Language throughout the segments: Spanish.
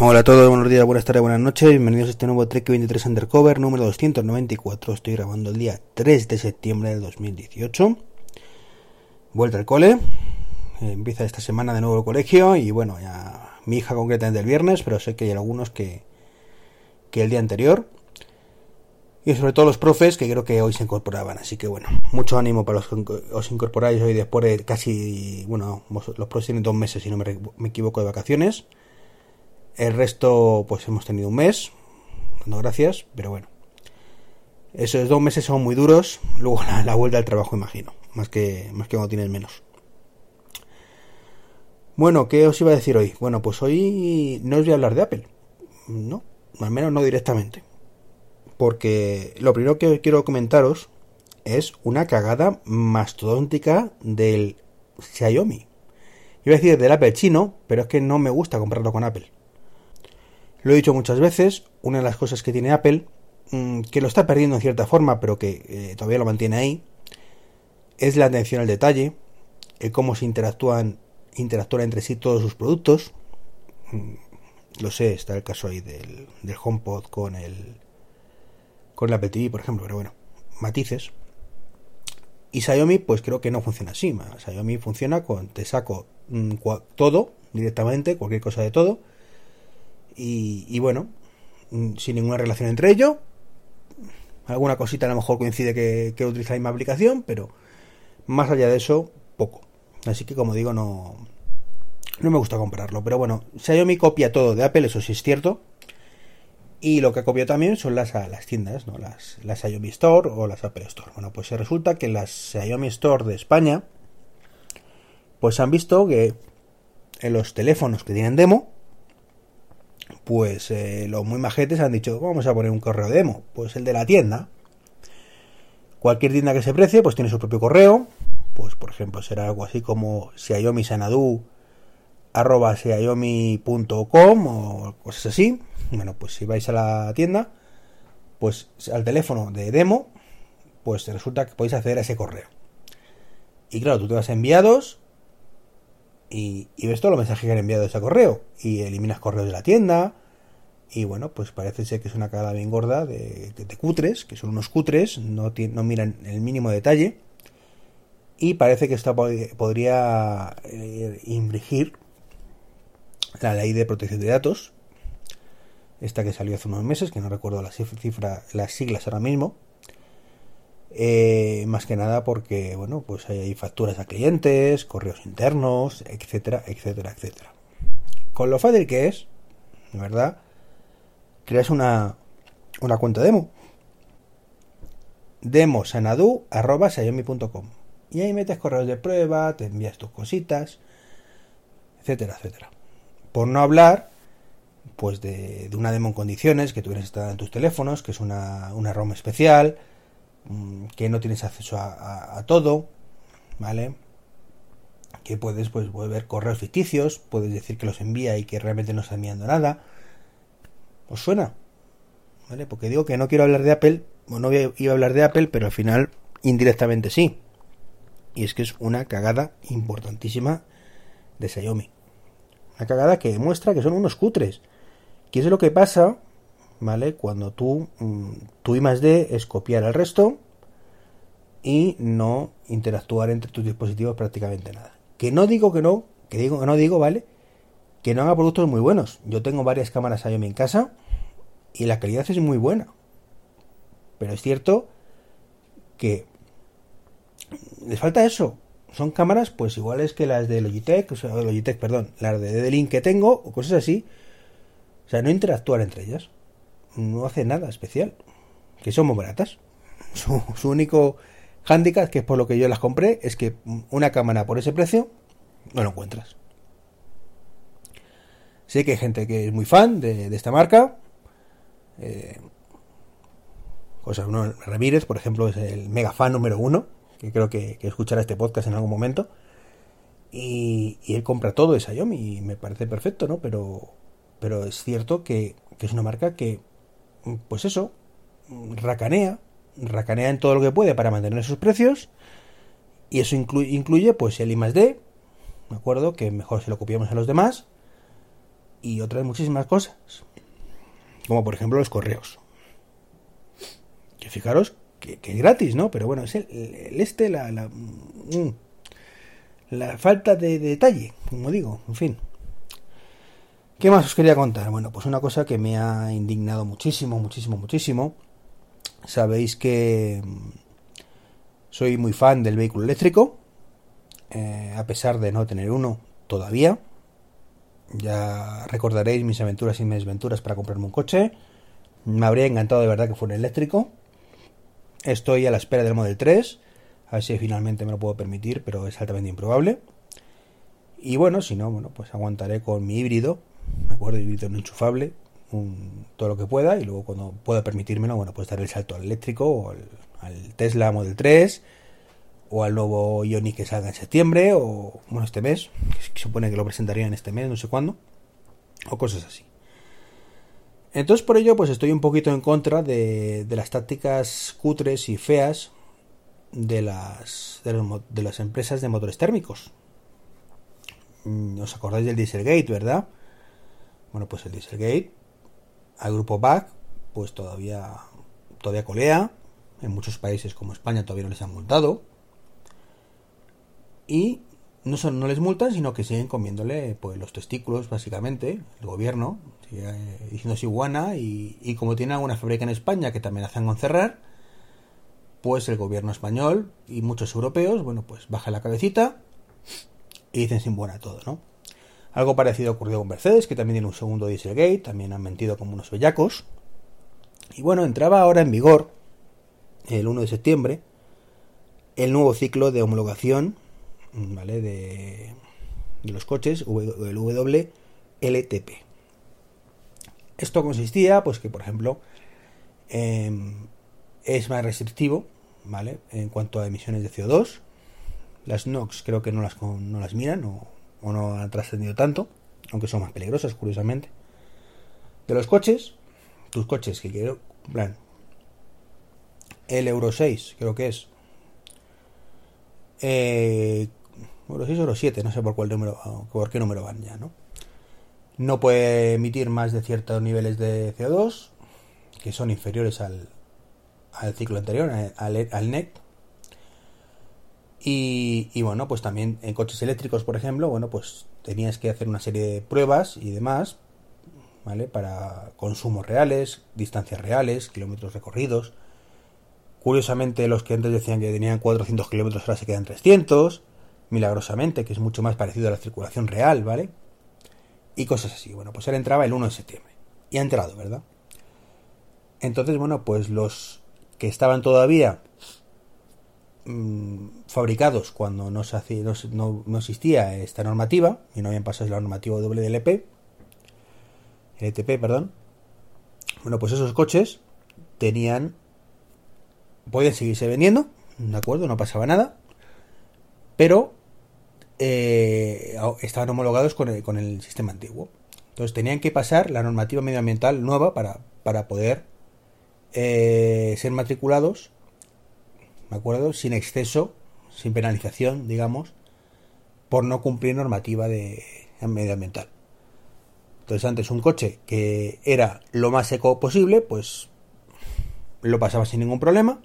Hola a todos, buenos días, buenas tardes, buenas noches, bienvenidos a este nuevo Trek 23 Undercover número 294. Estoy grabando el día 3 de septiembre del 2018. Vuelta al cole, empieza esta semana de nuevo el colegio y bueno, ya mi hija concretamente el viernes, pero sé que hay algunos que, que el día anterior. Y sobre todo los profes que creo que hoy se incorporaban. Así que bueno, mucho ánimo para los que os incorporáis hoy después de casi, bueno, los profes tienen dos meses si no me, me equivoco de vacaciones. El resto, pues hemos tenido un mes, dando gracias, pero bueno. Esos dos meses son muy duros, luego la, vuelta al trabajo, imagino, más que, más que cuando tienes menos. Bueno, ¿qué os iba a decir hoy? Bueno, pues hoy no os voy a hablar de Apple, no, al menos no directamente. Porque lo primero que quiero comentaros es una cagada mastodóntica del Xiaomi. Iba a decir del Apple chino, pero es que no me gusta comprarlo con Apple. Lo he dicho muchas veces, una de las cosas que tiene Apple, mm, que lo está perdiendo en cierta forma, pero que eh, todavía lo mantiene ahí, es la atención al detalle, el cómo se interactúan, interactúan entre sí todos sus productos. Mm, lo sé, está el caso ahí del, del HomePod con el con el Apple TV, por ejemplo, pero bueno, matices. Y Xiaomi, pues creo que no funciona así. Xiaomi funciona con te saco mm, todo directamente, cualquier cosa de todo y, bueno, mm, sin ninguna relación entre ellos. Alguna cosita a lo mejor coincide que, que utiliza la misma aplicación, pero más allá de eso, poco. Así que como digo, no, no me gusta comprarlo. Pero bueno, Xiaomi copia todo de Apple, eso sí es cierto. Y lo que copia también son las, las tiendas, ¿no? Las, las Xiaomi Store o las Apple Store. Bueno, pues resulta que las Xiaomi Store de España, pues han visto que en los teléfonos que tienen demo, pues eh, los muy majetes han dicho, vamos a poner un correo demo, pues el de la tienda. Cualquier tienda que se precie, pues tiene su propio correo, pues por ejemplo será algo así como Xiaomi Sanadu arroba o cosas así. Bueno, pues si vais a la tienda, pues al teléfono de demo, pues resulta que podéis acceder a ese correo. Y claro, tú te vas enviados y, ves todos los mensajes que han enviado ese correo y eliminas correos de la tienda y bueno pues parece ser que es una cagada bien gorda de, cutres que son unos cutres no, no miran el mínimo detalle y parece que esto podría eh, infringir la ley de protección de datos esta que salió hace unos meses que no recuerdo la cifra las siglas ahora mismo eh, más que nada porque, bueno, pues hay, facturas a clientes, correos internos, etcétera, etcétera, etcétera. Con lo fácil que es, ¿verdad? Creas una, una cuenta demo. demosanadu.com Y ahí metes correos de prueba, te envías tus cositas, etcétera, etcétera. Por no hablar, pues de, una demo en condiciones que tuvieras instalada en tus teléfonos, que es una, una ROM especial, que no tienes acceso a, todo, ¿vale? Que puedes pues ver correos ficticios, puedes decir que los envía y que realmente no está enviando nada. ¿Os suena? ¿Vale? Porque digo que no quiero hablar de Apple, o no iba a hablar de Apple, pero al final indirectamente sí. Y es que es una cagada importantísima de Xiaomi. Una cagada que demuestra que son unos cutres. ¿Qué es lo que pasa ¿vale? Cuando tú, mm, tu I más D es copiar al resto y no interactuar entre tus dispositivos prácticamente nada. Que no digo que no, que digo que no digo, ¿vale? Que no haga productos muy buenos. Yo tengo varias cámaras Xiaomi en casa y la calidad es muy buena. Pero es cierto que les falta eso. Son cámaras pues iguales que las de Logitech, o Logitech, perdón, las de D-Link que tengo o cosas así. O sea, no interactuar entre ellas no hace nada especial. Que son muy baratas. Su, único hándicap, que es por lo que yo las compré, es que una cámara por ese precio no lo encuentras. Sé que hay gente que es muy fan de, esta marca. Eh, José Ramírez, por ejemplo, es el mega fan número uno, que creo que, escuchará este podcast en algún momento. Y, él compra todo de Xiaomi y me parece perfecto, ¿no? Pero, pero es cierto que, que es una marca que pues eso, racanea, racanea en todo lo que puede para mantener sus precios y eso incluye, incluye pues el I D, ¿de acuerdo? Que mejor se lo copiamos a los demás y otras muchísimas cosas. Como por ejemplo los correos. Que fijaros que, es gratis, ¿no? Pero bueno, es el, este, la, la, mm, la falta de detalle, como digo, en fin. ¿Qué más os quería contar? Bueno, pues una cosa que me ha indignado muchísimo, muchísimo, muchísimo. Sabéis que mm, soy muy fan del vehículo eléctrico, eh, a pesar de no tener uno todavía. Ya recordaréis mis aventuras y mis desventuras para comprarme un coche. Me habría encantado de verdad que fuera eléctrico. Estoy a la espera del Model 3. A ver si finalmente me lo puedo permitir, pero es altamente improbable. Y bueno, si no, bueno, pues aguantaré con mi híbrido, me acuerdo, híbrido no enchufable, todo lo que pueda, y luego cuando pueda permitírmelo, bueno, pues dar el salto al eléctrico o al, Tesla Model 3 o al nuevo Ioniq que salga en septiembre o bueno este mes que supone que lo presentarían este mes no sé cuándo o cosas así. Entonces por ello pues estoy un poquito en contra de, de las tácticas cutres y feas de las de, las empresas de motores térmicos. Mm, os acordáis del Dieselgate verdad bueno pues el Dieselgate al grupo BAC pues todavía todavía colea en muchos países como España todavía no les han multado. Y no, son, no les multan, sino que siguen comiéndole pues, los testículos, básicamente, el gobierno, sigue diciendo iguana, y, y como tiene alguna fábrica en España que también hacen con cerrar, pues el gobierno español y muchos europeos, bueno, pues bajan la cabecita y dicen sin buena todo, ¿no? Algo parecido ocurrió con Mercedes, que también tiene un segundo Dieselgate, también han mentido como unos bellacos. Y bueno, entraba ahora en vigor el 1 de septiembre, el nuevo ciclo de homologación ¿vale? de, los coches, el WLTP. Esto consistía, pues que por ejemplo, em, es más restrictivo, ¿vale? En cuanto a emisiones de CO2. Las NOx creo que no las, no las miran o, no han trascendido tanto, aunque son más peligrosas, curiosamente. De los coches, tus coches que quiero, plan, el Euro 6, creo que es. Eh, Euro 6 o Euro 7, no sé por cuál número, por qué número van ya, ¿no? No puede emitir más de ciertos niveles de CO2, que son inferiores al, al ciclo anterior, al, al NEC. Y, bueno, pues también en coches eléctricos, por ejemplo, bueno, pues tenías que hacer una serie de pruebas y demás, ¿vale? Para consumos reales, distancias reales, kilómetros recorridos, Curiosamente, los que antes decían que tenían 400 kilómetros ahora se quedan 300. Milagrosamente, que es mucho más parecido a la circulación real, ¿vale? Y cosas así. Bueno, pues él entraba el 1 de septiembre. Y ha entrado, ¿verdad? Entonces, bueno, pues los que estaban todavía mm, fabricados cuando no, se no, no, existía esta normativa, y no habían pasado la normativa WLP, LTP, perdón. Bueno, pues esos coches tenían podían seguirse vendiendo, ¿de acuerdo? No pasaba nada, pero eh, estaban homologados con el, con el sistema antiguo. Entonces tenían que pasar la normativa medioambiental nueva para, para poder eh, ser matriculados, ¿de acuerdo? Sin exceso, sin penalización, digamos, por no cumplir normativa de medioambiental. Entonces antes un coche que era lo más eco posible, pues lo pasaba sin ningún problema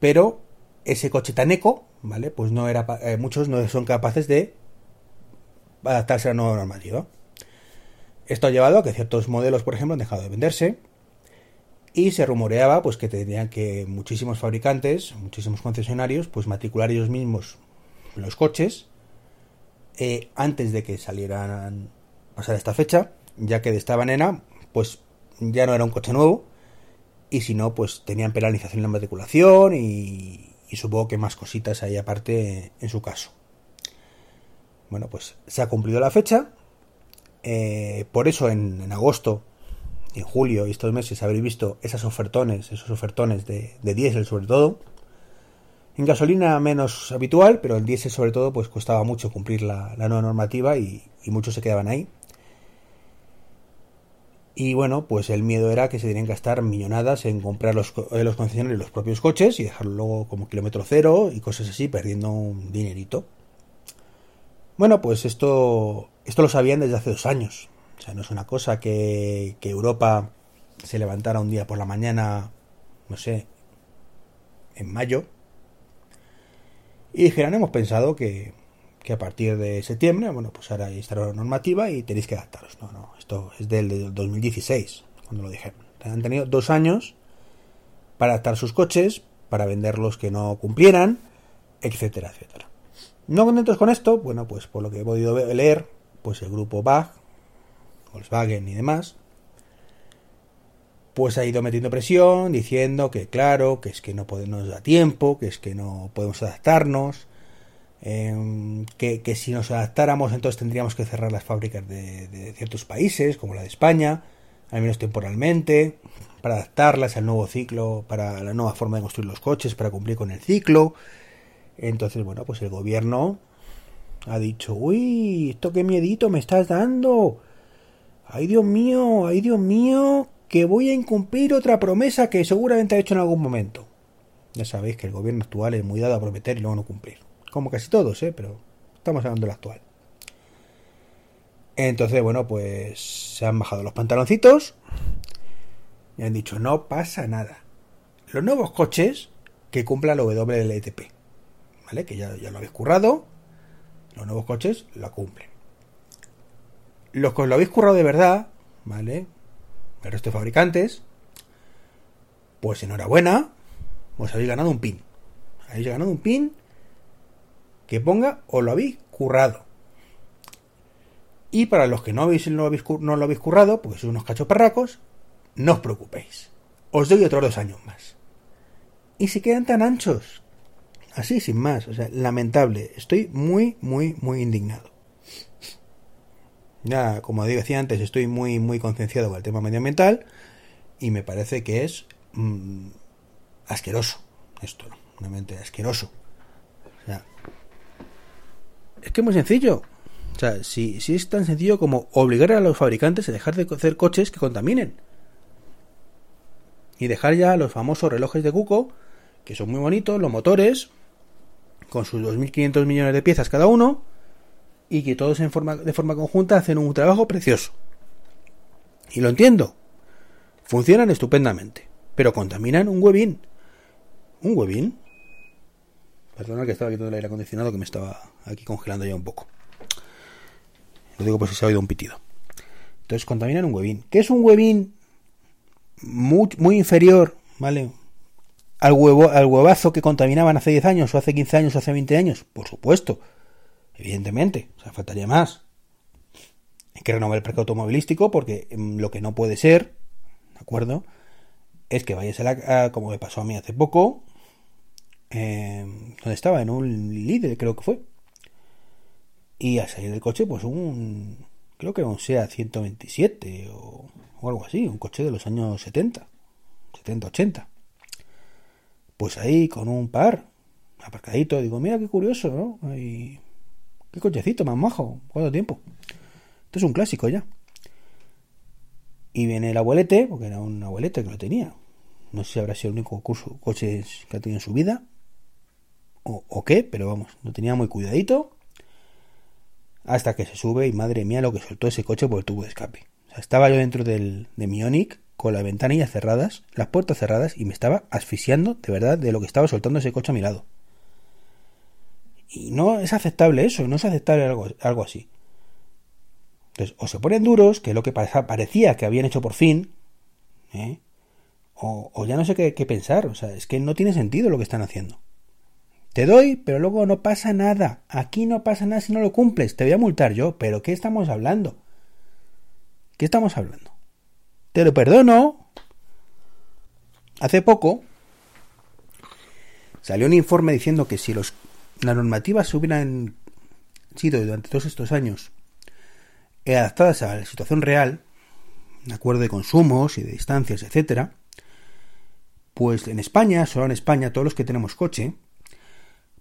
pero ese coche tan eco, ¿vale? Pues no era, eh, muchos no son capaces de adaptarse a la nueva normativa. Esto ha llevado a que ciertos modelos, por ejemplo, han dejado de venderse y se rumoreaba pues que tenían que muchísimos fabricantes, muchísimos concesionarios, pues matricular ellos mismos los coches eh, antes de que salieran pasar esta fecha, ya que de esta manera, pues ya no era un coche nuevo, y si no, pues tenían penalización en la matriculación y, supongo que más cositas ahí aparte en su caso. Bueno, pues se ha cumplido la fecha. Eh, por eso en, agosto, en julio y estos meses habréis visto esas ofertones, esos ofertones de, de diésel sobre todo. En gasolina menos habitual, pero el diésel sobre todo pues costaba mucho cumplir la, nueva normativa y muchos se quedaban ahí. Y bueno, pues el miedo era que se tenían que gastar millonadas en comprar los, eh, los concesionarios los propios coches y dejarlo luego como kilómetro cero y cosas así, perdiendo un dinerito. Bueno, pues esto, esto lo sabían desde hace dos años. O sea, no es una cosa que, Europa se levantara un día por la mañana, no sé, en mayo, y dijeran, hemos pensado que, que a partir de septiembre, bueno, pues ahora hay esta normativa y tenéis que adaptaros. No, no, esto es del 2016, cuando lo dijeron. Han tenido dos años para adaptar sus coches, para vender los que no cumplieran, etcétera, etcétera. No contentos con esto, bueno, pues por lo que he podido leer, pues el grupo BAG, Volkswagen y demás, pues ha ido metiendo presión, diciendo que claro, que es que no podemos dar tiempo, que es que no podemos adaptarnos, em, que, si nos adaptáramos entonces tendríamos que cerrar las fábricas de, de, ciertos países, como la de España, al menos temporalmente, para adaptarlas al nuevo ciclo, para la nueva forma de construir los coches, para cumplir con el ciclo. Entonces, bueno, pues el gobierno ha dicho, uy, esto qué miedito me estás dando. Ay, Dios mío, ay, Dios mío, que voy a incumplir otra promesa que seguramente ha hecho en algún momento. Ya sabéis que el gobierno actual es muy dado a prometer y luego no cumplir. Como casi todos, ¿eh? Pero estamos hablando del actual. Entonces, bueno, pues se han bajado los pantaloncitos y han dicho, no pasa nada. Los nuevos coches que cumplan la WLTP, ¿vale? Que ya, ya lo habéis currado, los nuevos coches la cumplen. Los que lo habéis currado de verdad, ¿vale? el resto de fabricantes, pues enhorabuena, os habéis ganado un pin. Habéis ganado un pin que ponga o lo habéis currado. Y para los que no, habéis, no, habéis, no lo habéis currado, porque sois unos cachoparracos, no os preocupéis. Os doy otros dos años más. Y se quedan tan anchos. Así, sin más. O sea, lamentable. Estoy muy, muy, muy indignado. Ya, como decía antes, estoy muy, muy concienciado con el tema medioambiental y me parece que es mm, asqueroso esto, realmente asqueroso. O sea, es que es muy sencillo. O sea, si, si es tan sencillo como obligar a los fabricantes a dejar de hacer coches que contaminen. Y dejar ya los famosos relojes de Cuco, que son muy bonitos, los motores, con sus 2.500 millones de piezas cada uno, y que todos en forma, de forma conjunta hacen un trabajo precioso. Y lo entiendo. Funcionan estupendamente. Pero contaminan un huevín. ¿Un huevín? Perdona que estaba quitando el aire acondicionado que me estaba aquí congelando ya un poco. Lo digo por si se ha oído un pitido. Entonces contaminan un huevín. ¿Qué es un huevín? Muy, muy inferior, ¿vale? Al, huevo, al huevazo que contaminaban hace 10 años, o hace 15 años, o hace 20 años. Por supuesto Evidentemente, o sea, faltaría más. Hay que renovar el parque automovilístico porque mm, lo que no puede ser, ¿de acuerdo? Es que vayas a la. como me pasó a mí hace poco, eh, donde estaba, en un líder, creo que fue. Y a salir del coche, pues un. Creo que era un SEA 127 o, o algo así, un coche de los años 70, 70, 80. Pues ahí con un par, aparcadito, digo, mira qué curioso, ¿no? Ahí Qué cochecito más majo. ¿Cuánto tiempo? Esto es un clásico ya. Y viene el abuelete, porque era un abuelete que lo tenía. No sé si habrá sido el único coche que ha tenido en su vida. O, qué, pero vamos, lo tenía muy cuidadito. Hasta que se sube y madre mía lo que soltó ese coche por el tubo de escape. O sea, estaba yo dentro del, de mi Onix con las ventanillas cerradas, las puertas cerradas y me estaba asfixiando de verdad de lo que estaba soltando ese coche a mi lado. Y no es aceptable eso, no es aceptable algo, algo así. Entonces, o se ponen duros, que es lo que parecía que habían hecho por fin, ¿eh? o, ya no sé qué, qué pensar, o sea, es que no tiene sentido lo que están haciendo. Te doy, pero luego no pasa nada. Aquí no pasa nada si no lo cumples. Te voy a multar yo. ¿Pero qué estamos hablando? ¿Qué estamos hablando? Te lo perdono. Hace poco salió un informe diciendo que si los las normativas hubieran sido durante todos estos años adaptadas a la situación real, de acuerdo de consumos y de distancias, etcétera, pues en España, solo en España, todos los que tenemos coche,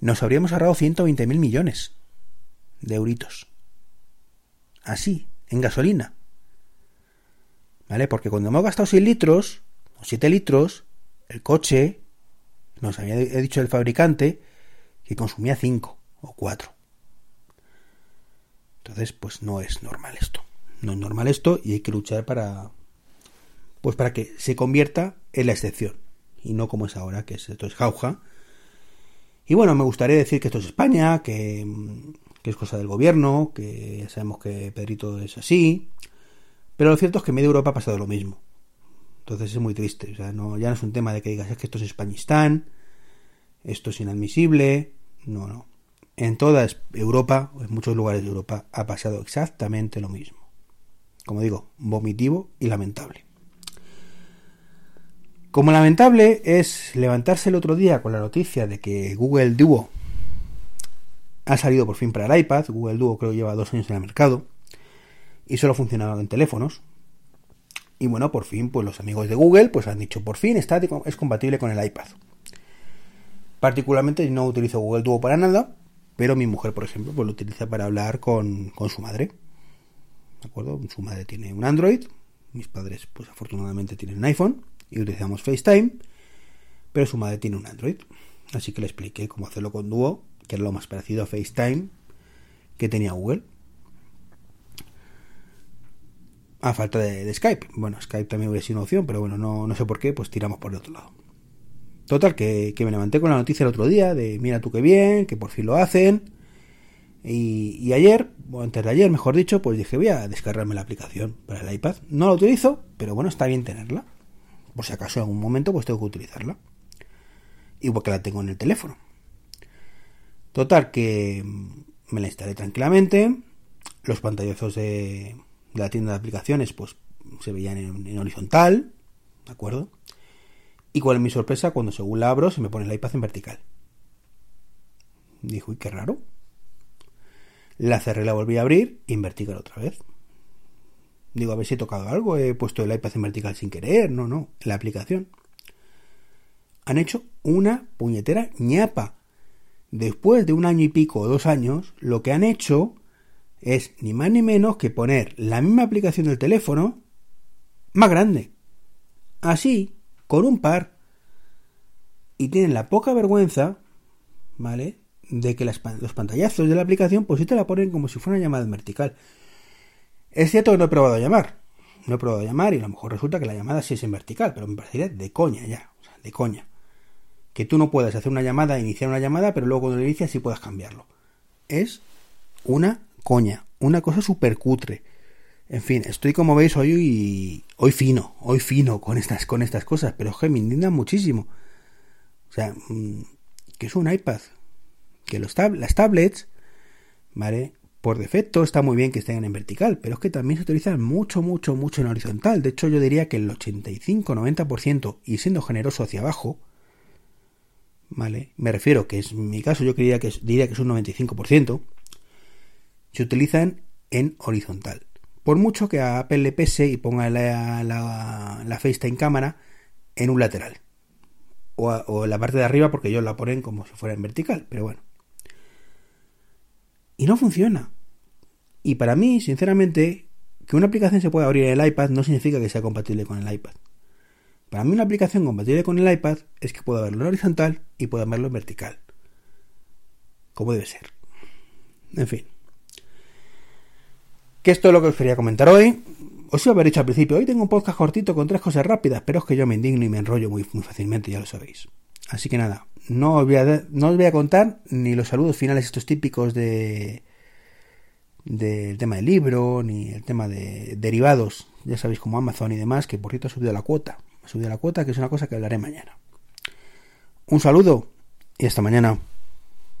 nos habríamos ahorrado 120.000 millones de euritos. Así, en gasolina. ¿Vale? Porque cuando hemos gastado 6 litros o 7 litros, el coche, nos había dicho el fabricante, que consumía 5 o 4. Entonces, pues no es normal esto. No es normal esto y hay que luchar para pues para que se convierta en la excepción y no como es ahora, que esto es jauja. Y bueno, me gustaría decir que esto es España, que, que es cosa del gobierno, que ya sabemos que Pedrito es así, pero lo cierto es que en media Europa ha pasado lo mismo. Entonces es muy triste. O sea, no, ya no es un tema de que digas es que esto es Españistán, esto es inadmisible. No, no. En toda Europa, en muchos lugares de Europa, ha pasado exactamente lo mismo. Como digo, vomitivo y lamentable. Como lamentable es levantarse el otro día con la noticia de que Google Duo ha salido por fin para el iPad. Google Duo creo que lleva dos años en el mercado y solo funcionaba en teléfonos. Y bueno, por fin, pues los amigos de Google pues han dicho, por fin está, es compatible con el iPad. Particularmente no utilizo Google Duo para nada, pero mi mujer, por ejemplo, pues lo utiliza para hablar con, con su madre. ¿De acuerdo? Su madre tiene un Android, mis padres, pues afortunadamente tienen un iPhone y utilizamos FaceTime, pero su madre tiene un Android. Así que le expliqué cómo hacerlo con Duo, que era lo más parecido a FaceTime que tenía Google a falta de, Skype. Bueno, Skype también hubiera sido una opción, pero bueno, no, no sé por qué, pues tiramos por el otro lado. Total, que, me levanté con la noticia el otro día de mira tú qué bien, que por fin lo hacen. Y, ayer, o antes de ayer, mejor dicho, pues dije voy a descargarme la aplicación para el iPad. No la utilizo, pero bueno, está bien tenerla. Por si acaso en algún momento pues tengo que utilizarla. Igual que la tengo en el teléfono. Total, que me la instalé tranquilamente. Los pantallazos de, de la tienda de aplicaciones, pues se veían en, horizontal, ¿de acuerdo? Y cuál es mi sorpresa cuando según la abro se me pone el iPad en vertical. Dijo, uy, qué raro. La cerré, la volví a abrir y en vertical otra vez. Digo, a ver si he tocado algo, he puesto el iPad en vertical sin querer, no, no, la aplicación. Han hecho una puñetera ñapa. Después de un año y pico o dos años, lo que han hecho es ni más ni menos que poner la misma aplicación del teléfono más grande. Así, con un par. Y tienen la poca vergüenza, ¿vale? De que los pantallazos de la aplicación, pues sí te la ponen como si fuera una llamada en vertical. Es cierto que no he probado a llamar. No he probado a llamar y a lo mejor resulta que la llamada sí es en vertical, pero me parecería de coña ya. O sea, de coña. Que tú no puedas hacer una llamada, iniciar una llamada, pero luego cuando lo inicias sí puedas cambiarlo. Es una coña, una cosa súper cutre. En fin, estoy como veis hoy hoy fino, hoy fino con estas con estas cosas, pero es que me indignan muchísimo. O sea, mm, que es un iPad, que los las tablets, ¿vale? Por defecto está muy bien que estén en vertical, pero es que también se utilizan mucho, mucho, mucho en horizontal. De hecho, yo diría que el 85-90% y siendo generoso hacia abajo, ¿vale? Me refiero que es mi caso, yo diría que diría que es un 95%, se utilizan en horizontal. Por mucho que a Apple le pese y ponga la, la, FaceTime cámara en un lateral. O, en la parte de arriba porque ellos la ponen como si fuera en vertical, pero bueno. Y no funciona. Y para mí, sinceramente, que una aplicación se pueda abrir en el iPad no significa que sea compatible con el iPad. Para mí una aplicación compatible con el iPad es que pueda verlo en horizontal y pueda verlo en vertical. Como debe ser. En fin que esto es lo que os quería comentar hoy. Os iba a haber dicho al principio, hoy tengo un podcast cortito con tres cosas rápidas, pero es que yo me indigno y me enrollo muy, muy fácilmente, ya lo sabéis. Así que nada, no os, voy a, no os voy a contar ni los saludos finales estos típicos de del tema del libro, ni el tema de derivados, ya sabéis como Amazon y demás, que por cierto ha subido la cuota. Ha subido la cuota, que es una cosa que hablaré mañana. Un saludo y hasta mañana.